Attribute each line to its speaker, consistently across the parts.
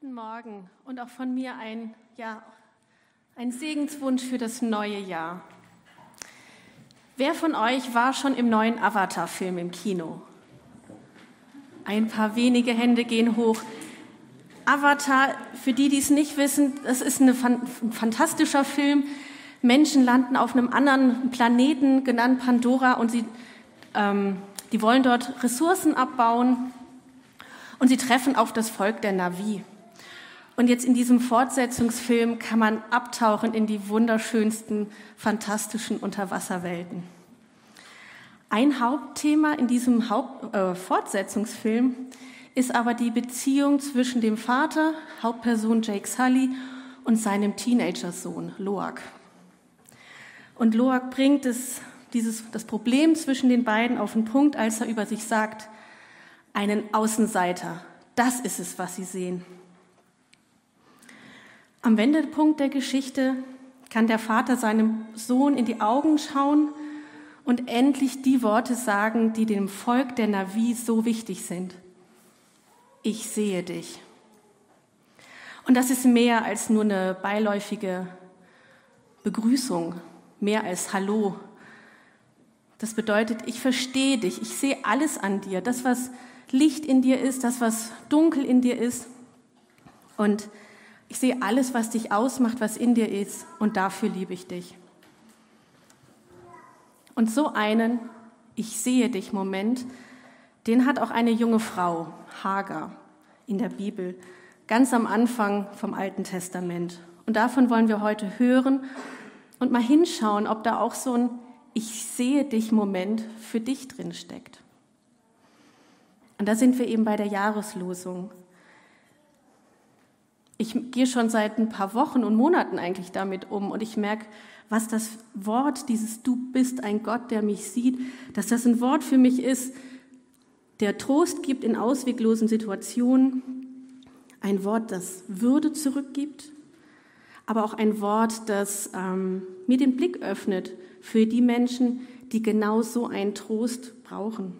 Speaker 1: Guten Morgen und auch von mir ein, ja, ein Segenswunsch für das neue Jahr. Wer von euch war schon im neuen Avatar-Film im Kino? Ein paar wenige Hände gehen hoch. Avatar, für die, die es nicht wissen, das ist ein fantastischer Film. Menschen landen auf einem anderen Planeten, genannt Pandora, und sie, ähm, die wollen dort Ressourcen abbauen und sie treffen auf das Volk der Navi. Und jetzt in diesem Fortsetzungsfilm kann man abtauchen in die wunderschönsten, fantastischen Unterwasserwelten. Ein Hauptthema in diesem Haupt, äh, Fortsetzungsfilm ist aber die Beziehung zwischen dem Vater, Hauptperson Jake Sully, und seinem Teenagersohn Loak. Und Loak bringt es, dieses, das Problem zwischen den beiden auf den Punkt, als er über sich sagt, einen Außenseiter, das ist es, was sie sehen. Am Wendepunkt der Geschichte kann der Vater seinem Sohn in die Augen schauen und endlich die Worte sagen, die dem Volk der Navi so wichtig sind. Ich sehe dich. Und das ist mehr als nur eine beiläufige Begrüßung, mehr als Hallo. Das bedeutet, ich verstehe dich, ich sehe alles an dir, das, was Licht in dir ist, das, was dunkel in dir ist. Und ich sehe alles, was dich ausmacht, was in dir ist, und dafür liebe ich dich. Und so einen Ich sehe dich Moment, den hat auch eine junge Frau, Hagar, in der Bibel, ganz am Anfang vom Alten Testament. Und davon wollen wir heute hören und mal hinschauen, ob da auch so ein Ich sehe dich Moment für dich drin steckt. Und da sind wir eben bei der Jahreslosung. Ich gehe schon seit ein paar Wochen und Monaten eigentlich damit um und ich merke, was das Wort, dieses Du bist ein Gott, der mich sieht, dass das ein Wort für mich ist, der Trost gibt in ausweglosen Situationen, ein Wort, das Würde zurückgibt, aber auch ein Wort, das ähm, mir den Blick öffnet für die Menschen, die genau so einen Trost brauchen.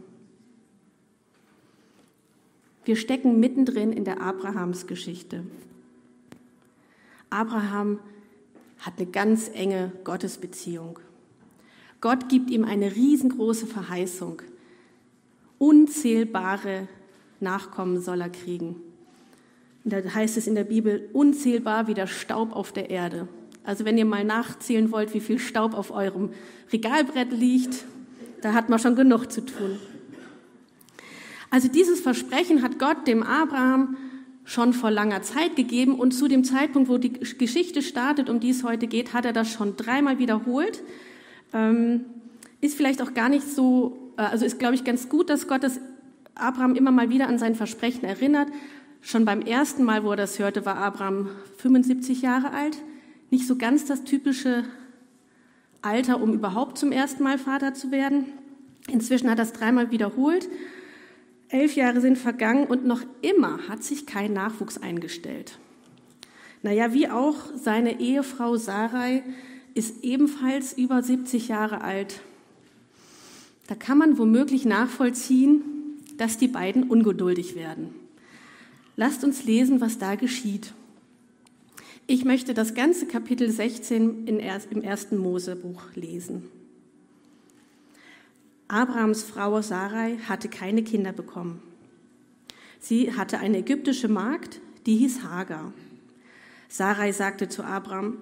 Speaker 1: Wir stecken mittendrin in der Abrahamsgeschichte. Abraham hat eine ganz enge Gottesbeziehung. Gott gibt ihm eine riesengroße Verheißung. Unzählbare Nachkommen soll er kriegen. Da heißt es in der Bibel, unzählbar wie der Staub auf der Erde. Also wenn ihr mal nachzählen wollt, wie viel Staub auf eurem Regalbrett liegt, da hat man schon genug zu tun. Also dieses Versprechen hat Gott dem Abraham schon vor langer Zeit gegeben und zu dem Zeitpunkt, wo die Geschichte startet, um die es heute geht, hat er das schon dreimal wiederholt. Ähm, ist vielleicht auch gar nicht so, äh, also ist, glaube ich, ganz gut, dass Gott das Abraham immer mal wieder an sein Versprechen erinnert. Schon beim ersten Mal, wo er das hörte, war Abraham 75 Jahre alt. Nicht so ganz das typische Alter, um überhaupt zum ersten Mal Vater zu werden. Inzwischen hat er es dreimal wiederholt. Elf Jahre sind vergangen und noch immer hat sich kein Nachwuchs eingestellt. Naja, wie auch seine Ehefrau Sarai ist ebenfalls über 70 Jahre alt. Da kann man womöglich nachvollziehen, dass die beiden ungeduldig werden. Lasst uns lesen, was da geschieht. Ich möchte das ganze Kapitel 16 im ersten Mosebuch lesen. Abrahams Frau Sarai hatte keine Kinder bekommen. Sie hatte eine ägyptische Magd, die hieß Hagar. Sarai sagte zu Abraham,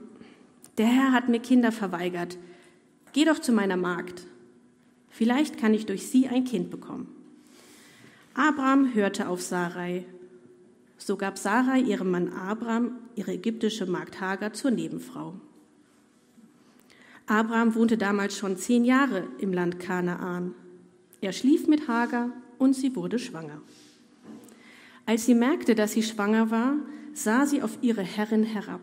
Speaker 1: der Herr hat mir Kinder verweigert. Geh doch zu meiner Magd. Vielleicht kann ich durch sie ein Kind bekommen. Abraham hörte auf Sarai. So gab Sarai ihrem Mann Abraham ihre ägyptische Magd Hagar zur Nebenfrau. Abraham wohnte damals schon zehn Jahre im Land Kanaan. Er schlief mit Hagar und sie wurde schwanger. Als sie merkte, dass sie schwanger war, sah sie auf ihre Herrin herab.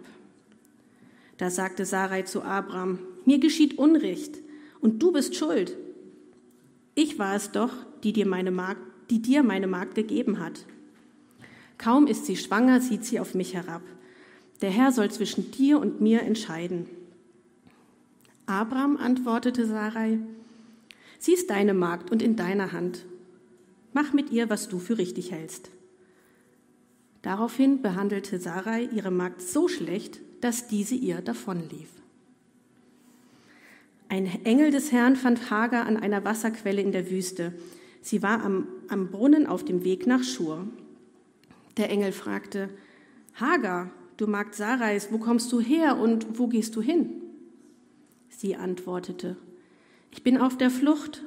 Speaker 1: Da sagte Sarai zu Abraham, mir geschieht Unrecht und du bist schuld. Ich war es doch, die dir meine Magd, die dir meine Magd gegeben hat. Kaum ist sie schwanger, sieht sie auf mich herab. Der Herr soll zwischen dir und mir entscheiden. Abraham antwortete Sarai, sie ist deine Magd und in deiner Hand. Mach mit ihr, was du für richtig hältst. Daraufhin behandelte Sarai ihre Magd so schlecht, dass diese ihr davonlief. Ein Engel des Herrn fand Hagar an einer Wasserquelle in der Wüste. Sie war am, am Brunnen auf dem Weg nach Schur. Der Engel fragte, Hagar, du Magd Sarais, wo kommst du her und wo gehst du hin? Sie antwortete, ich bin auf der Flucht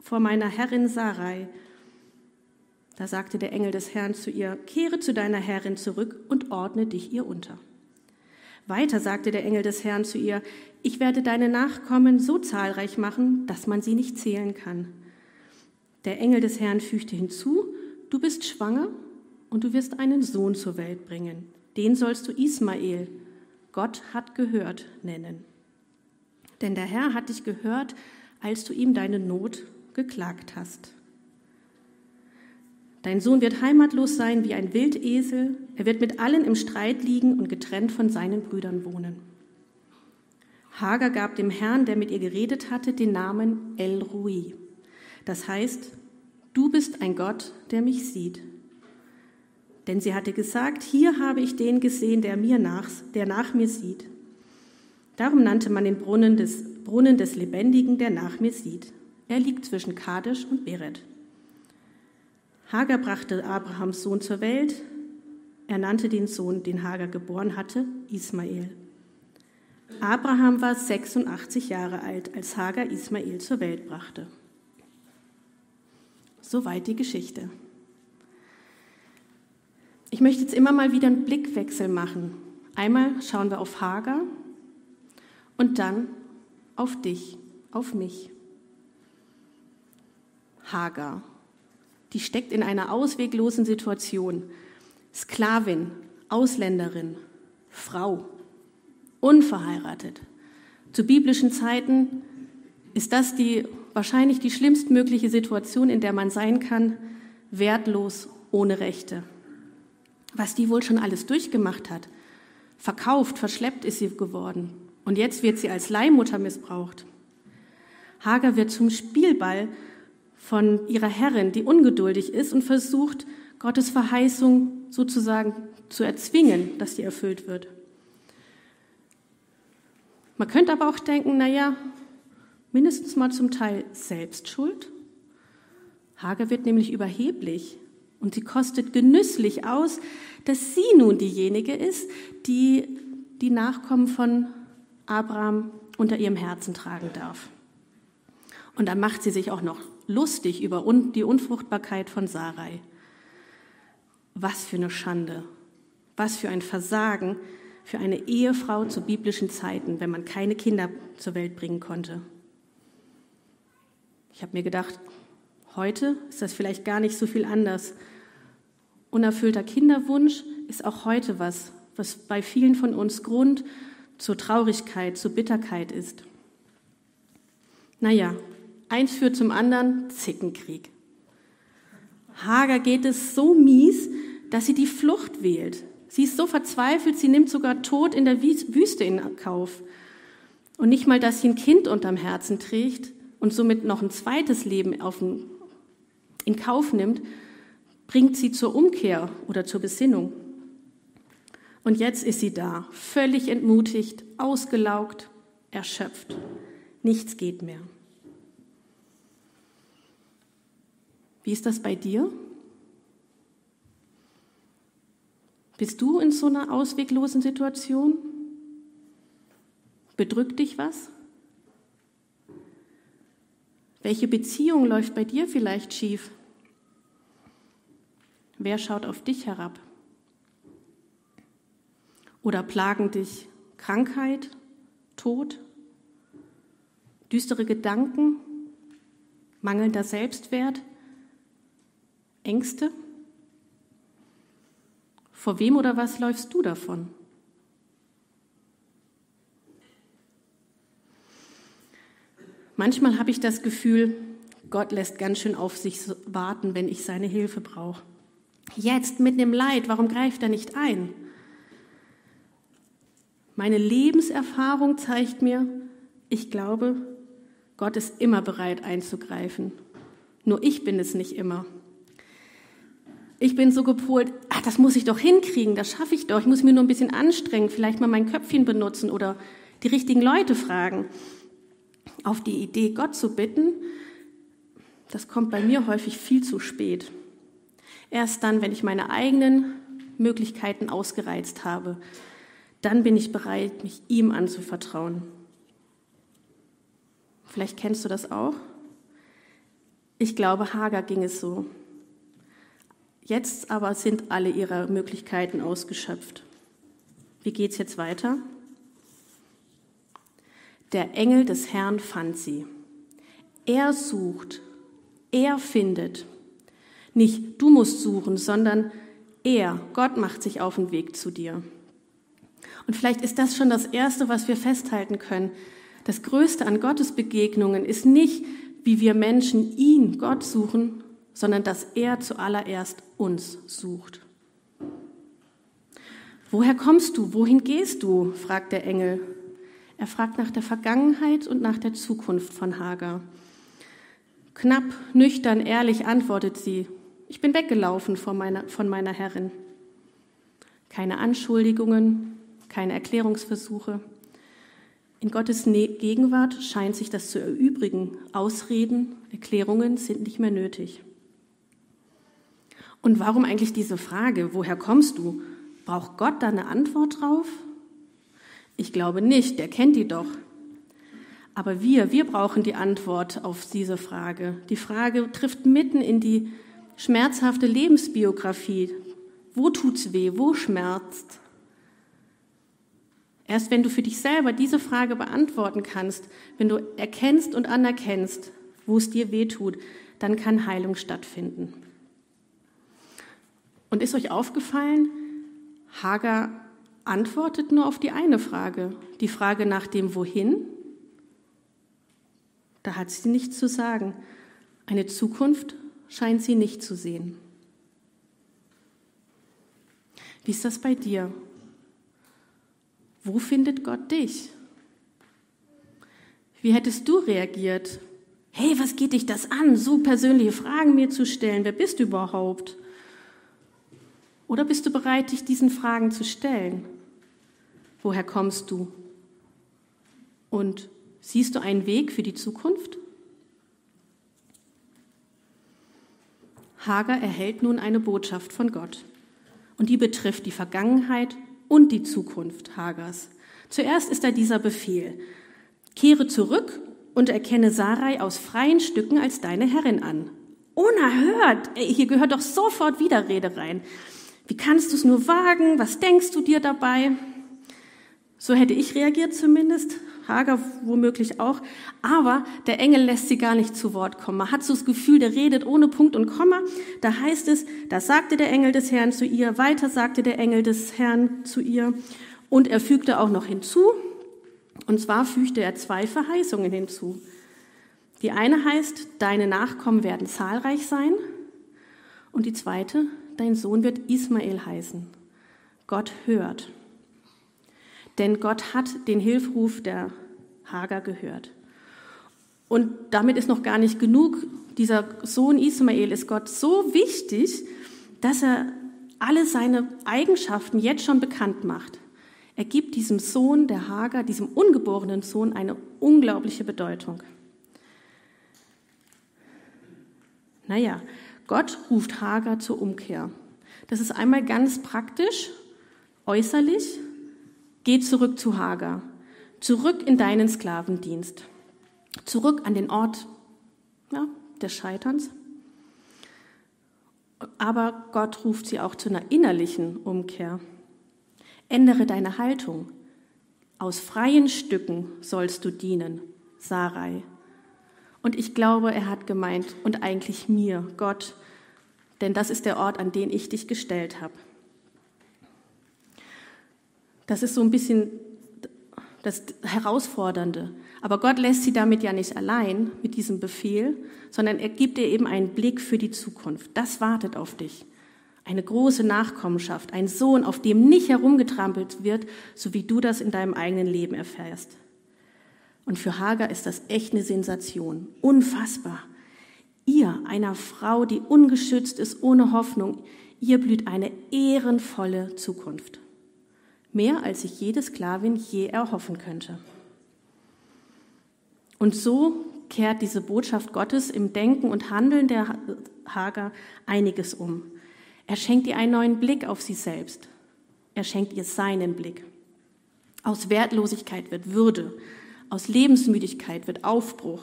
Speaker 1: vor meiner Herrin Sarai. Da sagte der Engel des Herrn zu ihr, kehre zu deiner Herrin zurück und ordne dich ihr unter. Weiter sagte der Engel des Herrn zu ihr, ich werde deine Nachkommen so zahlreich machen, dass man sie nicht zählen kann. Der Engel des Herrn fügte hinzu, du bist schwanger und du wirst einen Sohn zur Welt bringen. Den sollst du Ismael, Gott hat gehört, nennen. Denn der Herr hat dich gehört, als du ihm deine Not geklagt hast. Dein Sohn wird heimatlos sein wie ein Wildesel, er wird mit allen im Streit liegen und getrennt von seinen Brüdern wohnen. Hagar gab dem Herrn, der mit ihr geredet hatte, den Namen El Rui. Das heißt, du bist ein Gott, der mich sieht. Denn sie hatte gesagt, hier habe ich den gesehen, der mir nach, der nach mir sieht. Darum nannte man den Brunnen des, Brunnen des Lebendigen, der nach mir sieht. Er liegt zwischen Kadesh und Beret. Hagar brachte Abrahams Sohn zur Welt. Er nannte den Sohn, den Hagar geboren hatte, Ismael. Abraham war 86 Jahre alt, als Hagar Ismael zur Welt brachte. Soweit die Geschichte. Ich möchte jetzt immer mal wieder einen Blickwechsel machen. Einmal schauen wir auf Hagar und dann auf dich, auf mich. Hagar, die steckt in einer ausweglosen Situation. Sklavin, Ausländerin, Frau, unverheiratet. Zu biblischen Zeiten ist das die wahrscheinlich die schlimmstmögliche Situation, in der man sein kann, wertlos, ohne Rechte. Was die wohl schon alles durchgemacht hat. Verkauft, verschleppt ist sie geworden. Und jetzt wird sie als Leihmutter missbraucht. Hager wird zum Spielball von ihrer Herrin, die ungeduldig ist und versucht, Gottes Verheißung sozusagen zu erzwingen, dass sie erfüllt wird. Man könnte aber auch denken, naja, mindestens mal zum Teil Selbstschuld. Hager wird nämlich überheblich und sie kostet genüsslich aus, dass sie nun diejenige ist, die die Nachkommen von Abraham unter ihrem Herzen tragen darf. Und dann macht sie sich auch noch lustig über die Unfruchtbarkeit von Sarai. Was für eine Schande, was für ein Versagen für eine Ehefrau zu biblischen Zeiten, wenn man keine Kinder zur Welt bringen konnte. Ich habe mir gedacht, heute ist das vielleicht gar nicht so viel anders. Unerfüllter Kinderwunsch ist auch heute was, was bei vielen von uns Grund zur Traurigkeit, zur Bitterkeit ist. Naja, Eins führt zum anderen, Zickenkrieg. Hager geht es so mies, dass sie die Flucht wählt. Sie ist so verzweifelt, sie nimmt sogar Tod in der Wüste in Kauf. Und nicht mal, dass sie ein Kind unterm Herzen trägt und somit noch ein zweites Leben in Kauf nimmt, bringt sie zur Umkehr oder zur Besinnung. Und jetzt ist sie da, völlig entmutigt, ausgelaugt, erschöpft. Nichts geht mehr. Wie ist das bei dir? Bist du in so einer ausweglosen Situation? Bedrückt dich was? Welche Beziehung läuft bei dir vielleicht schief? Wer schaut auf dich herab? Oder plagen dich Krankheit, Tod, düstere Gedanken, mangelnder Selbstwert? Ängste? Vor wem oder was läufst du davon? Manchmal habe ich das Gefühl, Gott lässt ganz schön auf sich warten, wenn ich seine Hilfe brauche. Jetzt mit dem Leid, warum greift er nicht ein? Meine Lebenserfahrung zeigt mir, ich glaube, Gott ist immer bereit einzugreifen. Nur ich bin es nicht immer. Ich bin so gepolt, ah, das muss ich doch hinkriegen, das schaffe ich doch, ich muss mir nur ein bisschen anstrengen, vielleicht mal mein Köpfchen benutzen oder die richtigen Leute fragen. Auf die Idee, Gott zu bitten, das kommt bei mir häufig viel zu spät. Erst dann, wenn ich meine eigenen Möglichkeiten ausgereizt habe, dann bin ich bereit, mich ihm anzuvertrauen. Vielleicht kennst du das auch. Ich glaube, Hagar ging es so. Jetzt aber sind alle ihre Möglichkeiten ausgeschöpft. Wie geht es jetzt weiter? Der Engel des Herrn fand sie. Er sucht, er findet. Nicht du musst suchen, sondern er, Gott macht sich auf den Weg zu dir. Und vielleicht ist das schon das Erste, was wir festhalten können. Das Größte an Gottes Begegnungen ist nicht, wie wir Menschen ihn, Gott, suchen, sondern dass er zuallererst uns sucht. Woher kommst du? Wohin gehst du? fragt der Engel. Er fragt nach der Vergangenheit und nach der Zukunft von Hagar. Knapp, nüchtern, ehrlich antwortet sie, ich bin weggelaufen von meiner, von meiner Herrin. Keine Anschuldigungen, keine Erklärungsversuche. In Gottes ne-, Gegenwart scheint sich das zu erübrigen. Ausreden, Erklärungen sind nicht mehr nötig. Und warum eigentlich diese Frage, woher kommst du? Braucht Gott da eine Antwort drauf? Ich glaube nicht, der kennt die doch. Aber wir, wir brauchen die Antwort auf diese Frage. Die Frage trifft mitten in die schmerzhafte Lebensbiografie. Wo tut's weh? Wo schmerzt? Erst wenn du für dich selber diese Frage beantworten kannst, wenn du erkennst und anerkennst, wo es dir weh tut, dann kann Heilung stattfinden. Und ist euch aufgefallen, Hagar antwortet nur auf die eine Frage, die Frage nach dem Wohin. Da hat sie nichts zu sagen. Eine Zukunft scheint sie nicht zu sehen. Wie ist das bei dir? Wo findet Gott dich? Wie hättest du reagiert? Hey, was geht dich das an, so persönliche Fragen mir zu stellen? Wer bist du überhaupt? Oder bist du bereit, dich diesen Fragen zu stellen? Woher kommst du? Und siehst du einen Weg für die Zukunft? Hager erhält nun eine Botschaft von Gott. Und die betrifft die Vergangenheit und die Zukunft Hagers. Zuerst ist da dieser Befehl. Kehre zurück und erkenne Sarai aus freien Stücken als deine Herrin an. Unerhört! Hier gehört doch sofort Widerrede rein. Wie kannst du es nur wagen? Was denkst du dir dabei? So hätte ich reagiert zumindest, Hager womöglich auch. Aber der Engel lässt sie gar nicht zu Wort kommen. Man hat so das Gefühl, der redet ohne Punkt und Komma. Da heißt es, da sagte der Engel des Herrn zu ihr, weiter sagte der Engel des Herrn zu ihr. Und er fügte auch noch hinzu, und zwar fügte er zwei Verheißungen hinzu. Die eine heißt, deine Nachkommen werden zahlreich sein. Und die zweite, dein Sohn wird Ismael heißen. Gott hört. Denn Gott hat den Hilfruf der Hager gehört. Und damit ist noch gar nicht genug. Dieser Sohn Ismael ist Gott so wichtig, dass er alle seine Eigenschaften jetzt schon bekannt macht. Er gibt diesem Sohn der Hager, diesem ungeborenen Sohn, eine unglaubliche Bedeutung. Naja, Gott ruft Hagar zur Umkehr. Das ist einmal ganz praktisch, äußerlich. Geh zurück zu Hagar, zurück in deinen Sklavendienst, zurück an den Ort ja, des Scheiterns. Aber Gott ruft sie auch zu einer innerlichen Umkehr. Ändere deine Haltung. Aus freien Stücken sollst du dienen, Sarai. Und ich glaube, er hat gemeint, und eigentlich mir, Gott, denn das ist der Ort, an den ich dich gestellt habe. Das ist so ein bisschen das Herausfordernde. Aber Gott lässt sie damit ja nicht allein mit diesem Befehl, sondern er gibt dir eben einen Blick für die Zukunft. Das wartet auf dich. Eine große Nachkommenschaft, ein Sohn, auf dem nicht herumgetrampelt wird, so wie du das in deinem eigenen Leben erfährst. Und für Hagar ist das echt eine Sensation. Unfassbar. Ihr, einer Frau, die ungeschützt ist, ohne Hoffnung, Ihr blüht eine ehrenvolle Zukunft. Mehr als sich jede Sklavin je erhoffen könnte. Und so kehrt diese Botschaft Gottes im Denken und Handeln der Hager einiges um. Er schenkt ihr einen neuen Blick auf sie selbst. Er schenkt ihr seinen Blick. Aus Wertlosigkeit wird Würde, aus Lebensmüdigkeit wird Aufbruch,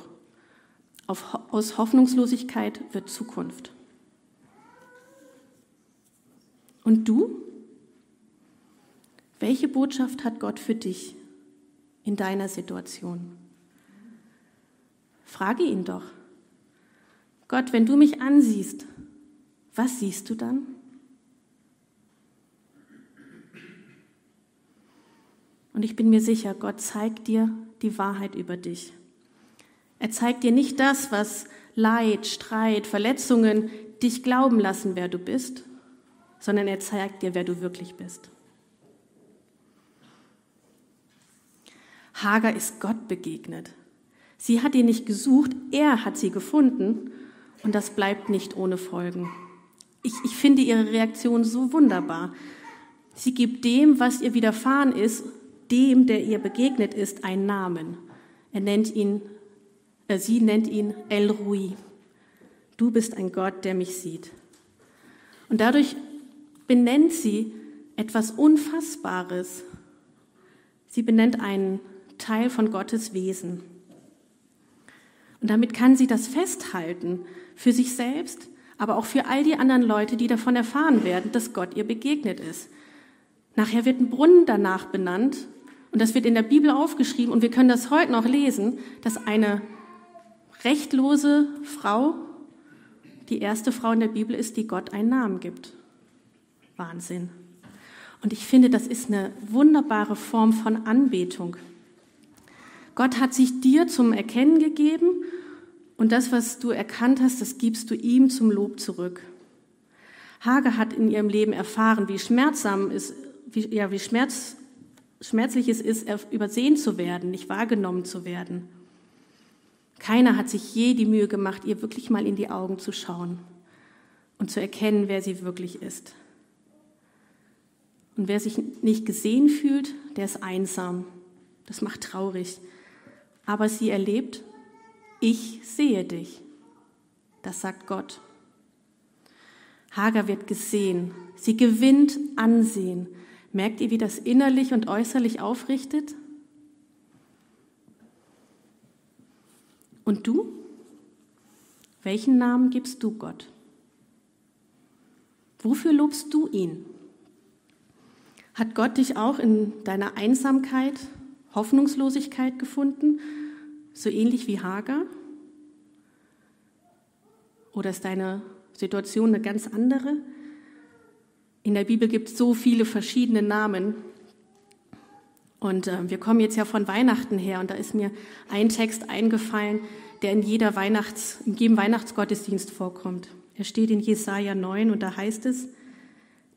Speaker 1: aus Hoffnungslosigkeit wird Zukunft. Und du? Welche Botschaft hat Gott für dich in deiner Situation? Frage ihn doch. Gott, wenn du mich ansiehst, was siehst du dann? Und ich bin mir sicher, Gott zeigt dir die Wahrheit über dich. Er zeigt dir nicht das, was Leid, Streit, Verletzungen dich glauben lassen, wer du bist, sondern er zeigt dir, wer du wirklich bist. Hagar ist Gott begegnet. Sie hat ihn nicht gesucht, er hat sie gefunden und das bleibt nicht ohne Folgen. Ich, ich finde ihre Reaktion so wunderbar. Sie gibt dem, was ihr widerfahren ist, dem, der ihr begegnet ist, einen Namen. Er nennt ihn, äh, sie nennt ihn El Rui. Du bist ein Gott, der mich sieht. Und dadurch benennt sie etwas Unfassbares. Sie benennt einen Teil von Gottes Wesen. Und damit kann sie das festhalten für sich selbst, aber auch für all die anderen Leute, die davon erfahren werden, dass Gott ihr begegnet ist. Nachher wird ein Brunnen danach benannt und das wird in der Bibel aufgeschrieben und wir können das heute noch lesen, dass eine rechtlose Frau die erste Frau in der Bibel ist, die Gott einen Namen gibt. Wahnsinn. Und ich finde, das ist eine wunderbare Form von Anbetung. Gott hat sich dir zum Erkennen gegeben und das, was du erkannt hast, das gibst du ihm zum Lob zurück. Hage hat in ihrem Leben erfahren, wie schmerzsam ist, wie, ja, wie schmerz, schmerzlich es ist, übersehen zu werden, nicht wahrgenommen zu werden. Keiner hat sich je die Mühe gemacht, ihr wirklich mal in die Augen zu schauen und zu erkennen, wer sie wirklich ist. Und wer sich nicht gesehen fühlt, der ist einsam. Das macht traurig aber sie erlebt, ich sehe dich. Das sagt Gott. Hagar wird gesehen. Sie gewinnt Ansehen. Merkt ihr, wie das innerlich und äußerlich aufrichtet? Und du? Welchen Namen gibst du Gott? Wofür lobst du ihn? Hat Gott dich auch in deiner Einsamkeit, Hoffnungslosigkeit gefunden so ähnlich wie Hager? Oder ist deine Situation eine ganz andere? In der Bibel gibt es so viele verschiedene Namen. Und äh, wir kommen jetzt ja von Weihnachten her und da ist mir ein Text eingefallen, der in, jeder Weihnachts-, in jedem Weihnachtsgottesdienst vorkommt. Er steht in Jesaja 9 und da heißt es,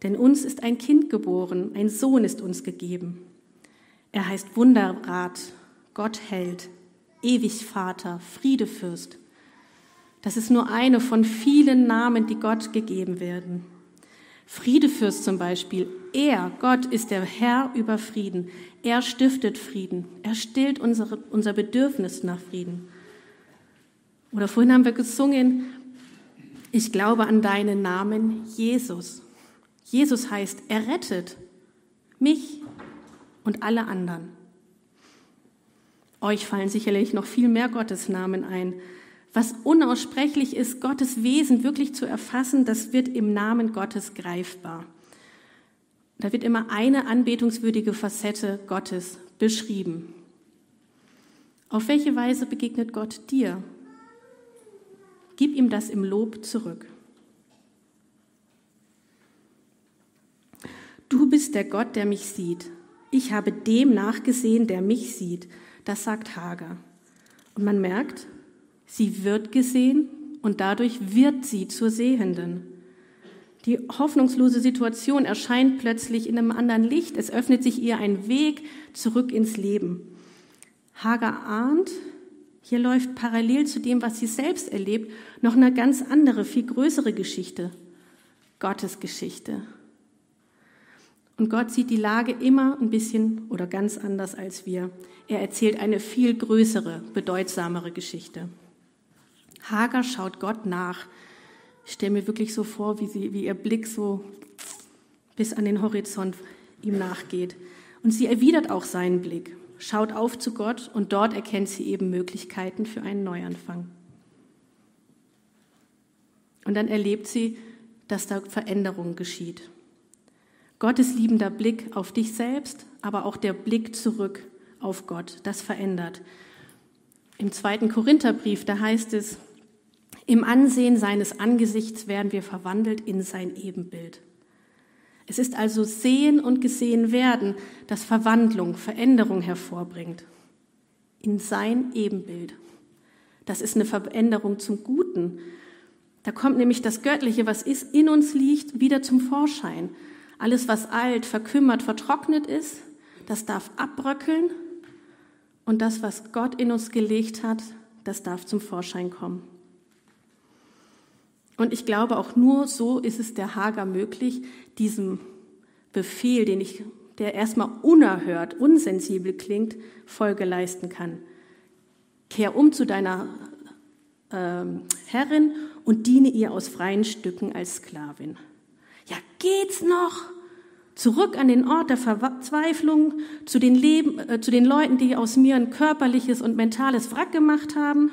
Speaker 1: denn uns ist ein Kind geboren, ein Sohn ist uns gegeben. Er heißt Wunderrat, Gott hält, ewig Vater, Friedefürst. Das ist nur eine von vielen Namen, die Gott gegeben werden. Friedefürst zum Beispiel. Er, Gott, ist der Herr über Frieden. Er stiftet Frieden. Er stillt unsere, unser Bedürfnis nach Frieden. Oder vorhin haben wir gesungen, ich glaube an deinen Namen, Jesus. Jesus heißt, er rettet mich und alle anderen. Euch fallen sicherlich noch viel mehr Gottesnamen ein. Was unaussprechlich ist, Gottes Wesen wirklich zu erfassen, das wird im Namen Gottes greifbar. Da wird immer eine anbetungswürdige Facette Gottes beschrieben. Auf welche Weise begegnet Gott dir? Gib ihm das im Lob zurück. Du bist der Gott, der mich sieht. Ich habe dem nachgesehen, der mich sieht. Das sagt Hagar. Und man merkt, sie wird gesehen und dadurch wird sie zur Sehenden. Die hoffnungslose Situation erscheint plötzlich in einem anderen Licht. Es öffnet sich ihr ein Weg zurück ins Leben. Hagar ahnt, hier läuft parallel zu dem, was sie selbst erlebt, noch eine ganz andere, viel größere Geschichte. Gottes Geschichte. Und Gott sieht die Lage immer ein bisschen oder ganz anders als wir. Er erzählt eine viel größere, bedeutsamere Geschichte. Hagar schaut Gott nach. Ich stelle mir wirklich so vor, wie, sie, wie ihr Blick so bis an den Horizont ihm nachgeht. Und sie erwidert auch seinen Blick, schaut auf zu Gott und dort erkennt sie eben Möglichkeiten für einen Neuanfang. Und dann erlebt sie, dass da Veränderung geschieht. Gottes liebender Blick auf dich selbst, aber auch der Blick zurück auf Gott, das verändert. Im zweiten Korintherbrief, da heißt es, im Ansehen seines Angesichts werden wir verwandelt in sein Ebenbild. Es ist also Sehen und Gesehen werden, das Verwandlung, Veränderung hervorbringt. In sein Ebenbild. Das ist eine Veränderung zum Guten. Da kommt nämlich das Göttliche, was ist, in uns liegt, wieder zum Vorschein. Alles, was alt, verkümmert, vertrocknet ist, das darf abbröckeln. Und das, was Gott in uns gelegt hat, das darf zum Vorschein kommen. Und ich glaube, auch nur so ist es der Hager möglich, diesem Befehl, den ich, der erstmal unerhört, unsensibel klingt, Folge leisten kann. Kehr um zu deiner äh, Herrin und diene ihr aus freien Stücken als Sklavin. Ja, geht's noch? Zurück an den Ort der Verzweiflung, zu den, Leben, äh, zu den Leuten, die aus mir ein körperliches und mentales Wrack gemacht haben?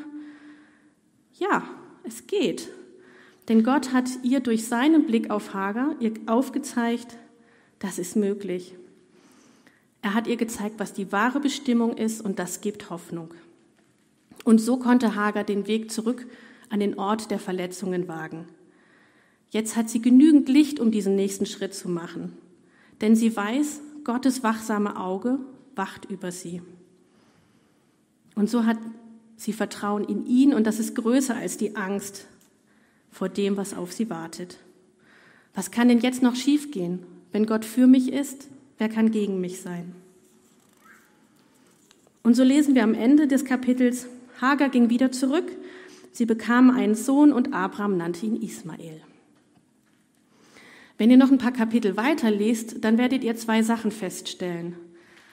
Speaker 1: Ja, es geht. Denn Gott hat ihr durch seinen Blick auf Hagar ihr aufgezeigt, das ist möglich. Er hat ihr gezeigt, was die wahre Bestimmung ist und das gibt Hoffnung. Und so konnte Hagar den Weg zurück an den Ort der Verletzungen wagen. Jetzt hat sie genügend Licht, um diesen nächsten Schritt zu machen. Denn sie weiß, Gottes wachsame Auge wacht über sie. Und so hat sie Vertrauen in ihn und das ist größer als die Angst vor dem, was auf sie wartet. Was kann denn jetzt noch schiefgehen? Wenn Gott für mich ist, wer kann gegen mich sein? Und so lesen wir am Ende des Kapitels, Hagar ging wieder zurück, sie bekam einen Sohn und Abraham nannte ihn Ismael. Wenn ihr noch ein paar Kapitel weiter lest, dann werdet ihr zwei Sachen feststellen.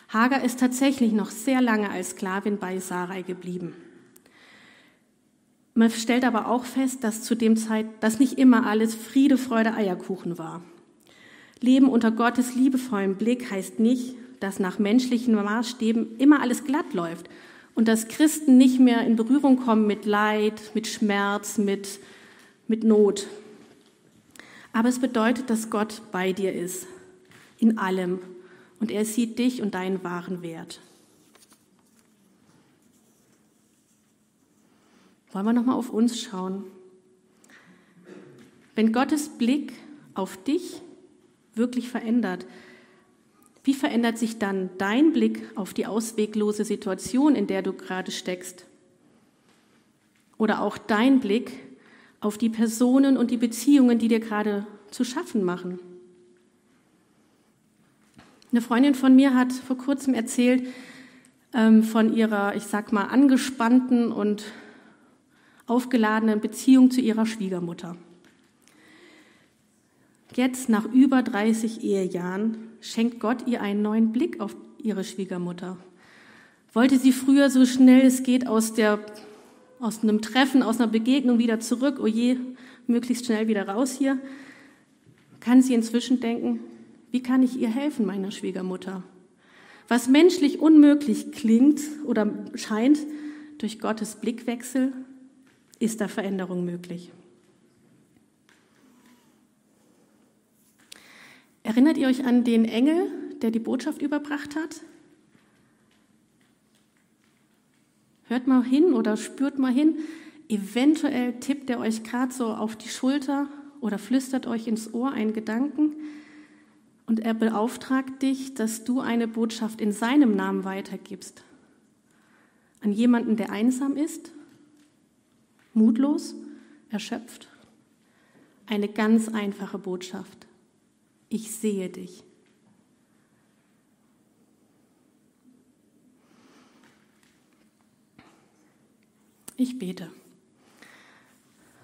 Speaker 1: Hagar ist tatsächlich noch sehr lange als Sklavin bei Sarai geblieben. Man stellt aber auch fest, dass zu dem Zeit, dass nicht immer alles Friede, Freude, Eierkuchen war. Leben unter Gottes liebevollem Blick heißt nicht, dass nach menschlichen Maßstäben immer alles glatt läuft und dass Christen nicht mehr in Berührung kommen mit Leid, mit Schmerz, mit, mit Not. Aber es bedeutet, dass Gott bei dir ist, in allem, und er sieht dich und deinen wahren Wert. Wollen wir nochmal auf uns schauen? Wenn Gottes Blick auf dich wirklich verändert, wie verändert sich dann dein Blick auf die ausweglose Situation, in der du gerade steckst? Oder auch dein Blick auf die Personen und die Beziehungen, die dir gerade zu schaffen machen? Eine Freundin von mir hat vor kurzem erzählt ähm, von ihrer, ich sag mal, angespannten und aufgeladenen Beziehung zu ihrer Schwiegermutter. Jetzt, nach über 30 Ehejahren, schenkt Gott ihr einen neuen Blick auf ihre Schwiegermutter. Wollte sie früher so schnell es geht aus, der, aus einem Treffen, aus einer Begegnung wieder zurück, oh je, möglichst schnell wieder raus hier, kann sie inzwischen denken, wie kann ich ihr helfen, meiner Schwiegermutter? Was menschlich unmöglich klingt oder scheint, durch Gottes Blickwechsel ist da Veränderung möglich. Erinnert ihr euch an den Engel, der die Botschaft überbracht hat? Hört mal hin oder spürt mal hin. Eventuell tippt er euch gerade so auf die Schulter oder flüstert euch ins Ohr einen Gedanken und er beauftragt dich, dass du eine Botschaft in seinem Namen weitergibst. An jemanden, der einsam ist mutlos, erschöpft. Eine ganz einfache Botschaft. Ich sehe dich. Ich bete.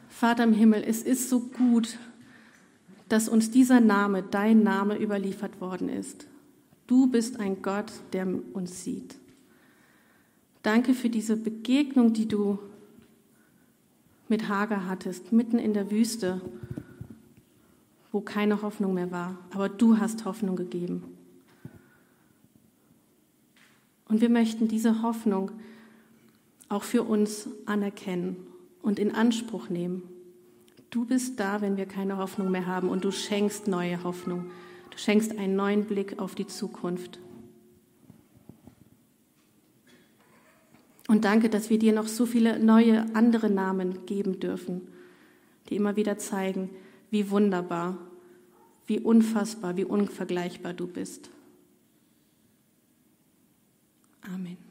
Speaker 1: Vater im Himmel, es ist so gut, dass uns dieser Name, dein Name, überliefert worden ist. Du bist ein Gott, der uns sieht. Danke für diese Begegnung, die du mit Hager hattest, mitten in der Wüste, wo keine Hoffnung mehr war. Aber du hast Hoffnung gegeben. Und wir möchten diese Hoffnung auch für uns anerkennen und in Anspruch nehmen. Du bist da, wenn wir keine Hoffnung mehr haben und du schenkst neue Hoffnung. Du schenkst einen neuen Blick auf die Zukunft. Und danke, dass wir dir noch so viele neue andere Namen geben dürfen, die immer wieder zeigen, wie wunderbar, wie unfassbar, wie unvergleichbar du bist. Amen.